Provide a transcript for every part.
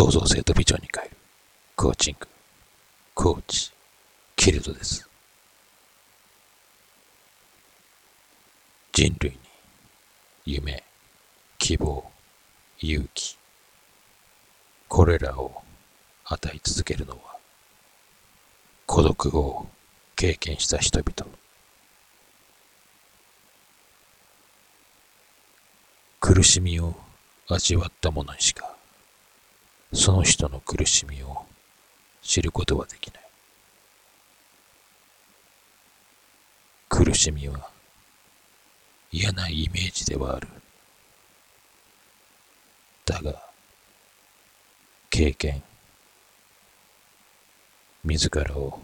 創造性とビジョンに変えるコーチング、コーチ、キルドです。人類に夢、希望、勇気、これらを与え続けるのは孤独を経験した人々。苦しみを味わった者にしかその人の苦しみを知ることはできない。苦しみは嫌なイメージではある。だが、経験、自らを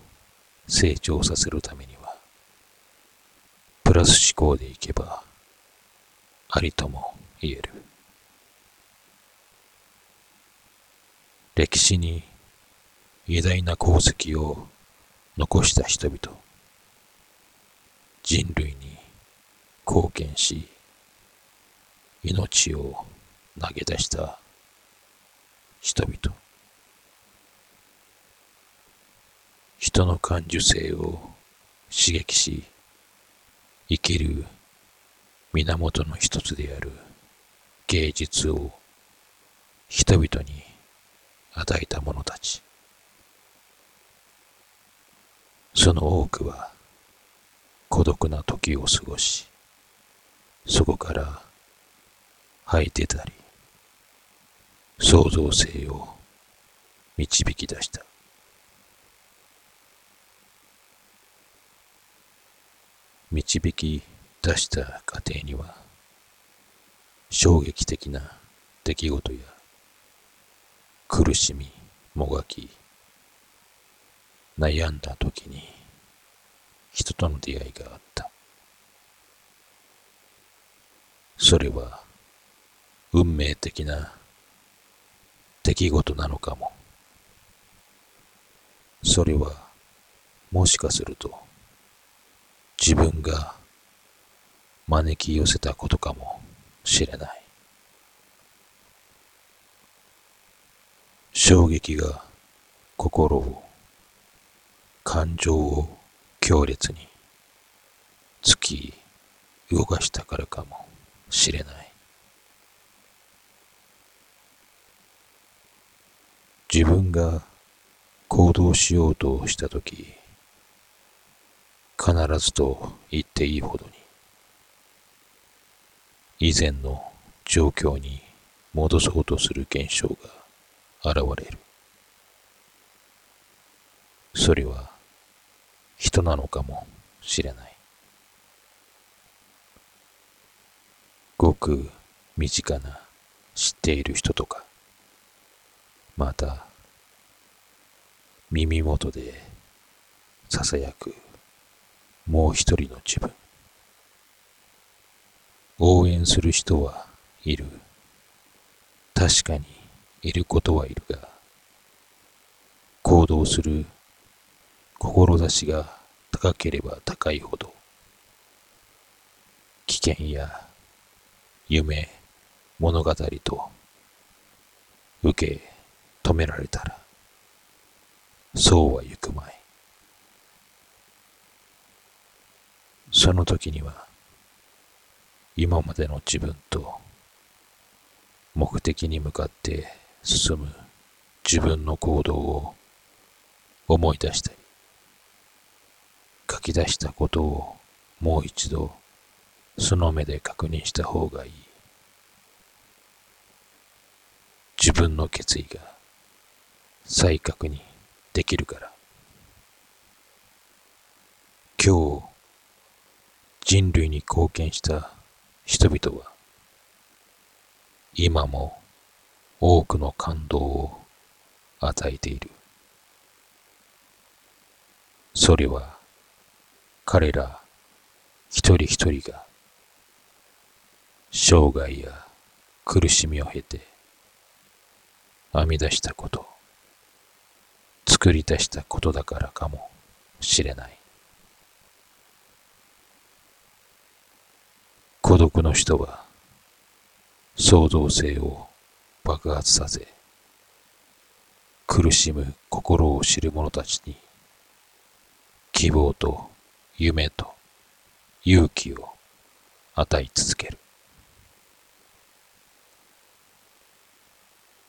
成長させるためには、プラス思考でいけば、ありとも言える。歴史に偉大な功績を残した人々、人類に貢献し、命を投げ出した人々。人の感受性を刺激し、生きる源の一つである芸術を人々に与えた者たち。その多くは孤独な時を過ごし、そこから吐いてたり、創造性を導き出した。導き出した過程には衝撃的な出来事や苦しみもがき悩んだ時に人との出会いがあったそれは運命的な出来事なのかもそれはもしかすると自分が招き寄せたことかもしれない。衝撃が心を、感情を強烈に突き動かしたからかもしれない。自分が行動しようとしたとき、必ずと言っていいほどに、以前の状況に戻そうとする現象が現れる。それは人なのかもしれない。ごく身近な知っている人とか、また耳元で囁くもう一人の自分。応援する人はいる。確かにいることはいるが、行動する志が高ければ高いほど、危険や夢、物語と受け止められたら、そうは行くまい。その時には、今までの自分と目的に向かって進む自分の行動を思い出したり、書き出したことをもう一度その目で確認した方がいい。自分の決意が再確認できるから。今日人類に貢献した人々は今も多くの感動を与えている。それは彼ら一人一人が生涯や苦しみを経て編み出したこと、作り出したことだからかもしれない。孤独の人は創造性を爆発させ苦しむ心を知る者たちに希望と夢と勇気を与え続ける。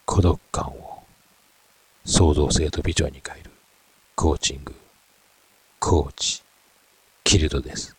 孤独感を創造性とビジョンに変えるコーチングコーチキルドです。